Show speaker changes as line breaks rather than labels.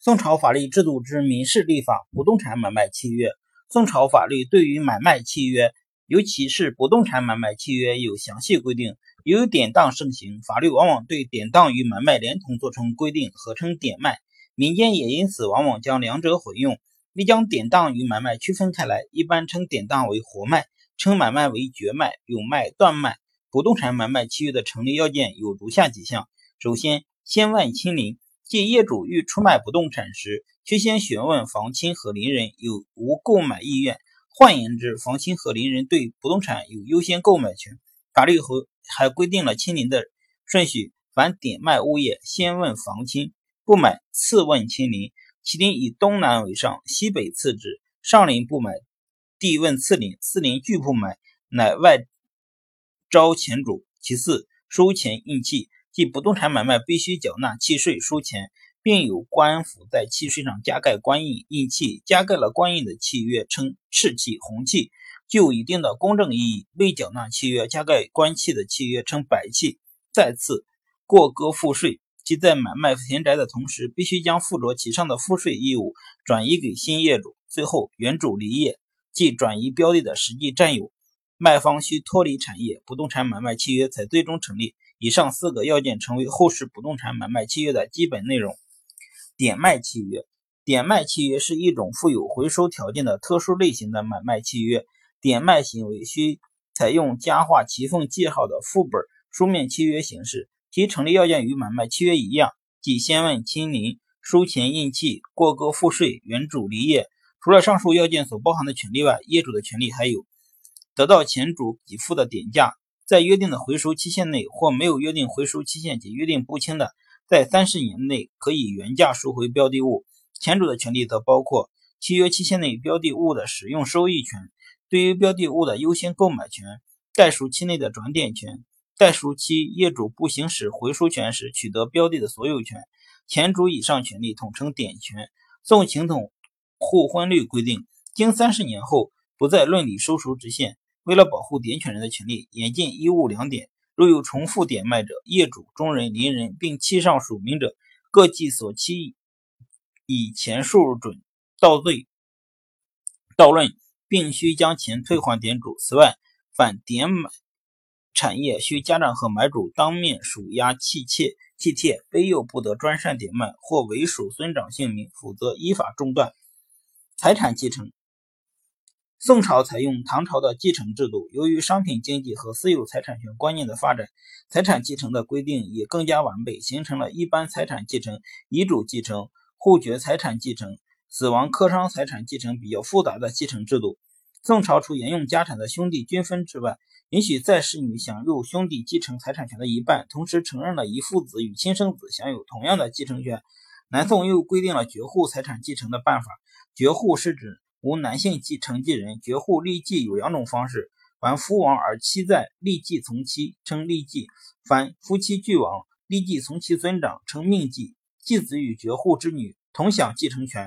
宋朝法律制度之民事立法不动产买卖契约。宋朝法律对于买卖契约，尤其是不动产买卖契约有详细规定。由于典当盛行，法律往往对典当与买卖连同做成规定，合称典卖。民间也因此往往将两者混用，未将典当与买卖区分开来，一般称典当为活卖，称买卖为绝卖、永卖、断卖。不动产买卖契约的成立要件有如下几项：首先，先万亲邻。即业主欲出卖不动产时，需先询问房亲和邻人有无购买意愿。换言之，房亲和邻人对不动产有优先购买权。法律和还规定了亲邻的顺序：凡典卖物业，先问房亲，不买次问亲邻。其邻以东南为上，西北次之。上邻不买，地问次邻，次邻拒不买，乃外招前主。其次，收钱应契。即不动产买卖必须缴纳契税、收钱，并有官府在契税上加盖官印、印契。加盖了官印的契约称赤契、红契，具有一定的公证意义；未缴纳契约、加盖官契的契约称白契。再次，过割赋税，即在买卖田宅的同时，必须将附着其上的赋税义务转移给新业主。最后，原主离业，即转移标的的实际占有，卖方需脱离产业，不动产买卖契约才最终成立。以上四个要件成为后世不动产买卖契约的基本内容。点卖契约，点卖契约是一种附有回收条件的特殊类型的买卖契约。点卖行为需采用加画齐缝记号的副本书面契约形式，其成立要件与买卖契约一样，即先问亲邻、收钱印契、过割赋税、原主离业。除了上述要件所包含的权利外，业主的权利还有得到前主给付的点价。在约定的回收期限内，或没有约定回收期限及约定不清的，在三十年内可以原价赎回标的物。前主的权利则包括契约期限内标的物的使用收益权，对于标的物的优先购买权，代赎期内的转点权，代赎期业主不行使回收权时取得标的的所有权。前主以上权利统称点权。宋情统互婚律规定，经三十年后不再论理收赎之限。为了保护点犬人的权利，严禁一物两点。若有重复点卖者，业主、中人、邻人，并契上署名者，各计所期以前数准盗罪盗论，并须将钱退还点主。此外，反点买产业，需家长和买主当面数押契切契帖，非又不得专擅点卖，或为属孙长姓名，否则依法中断。财产继承。宋朝采用唐朝的继承制度，由于商品经济和私有财产权观念的发展，财产继承的规定也更加完备，形成了一般财产继承、遗嘱继承、户籍财产继承、死亡客商财产继承比较复杂的继承制度。宋朝除沿用家产的兄弟均分之外，允许再世女享有兄弟继承财产权的一半，同时承认了遗父子与亲生子享有同样的继承权。南宋又规定了绝户财产继承的办法，绝户是指。无男性继承继人，绝户立继有两种方式：凡夫亡而妻在，立继从妻，称立继；凡夫妻俱亡，立继从其尊长，称命继。继子与绝户之女同享继承权。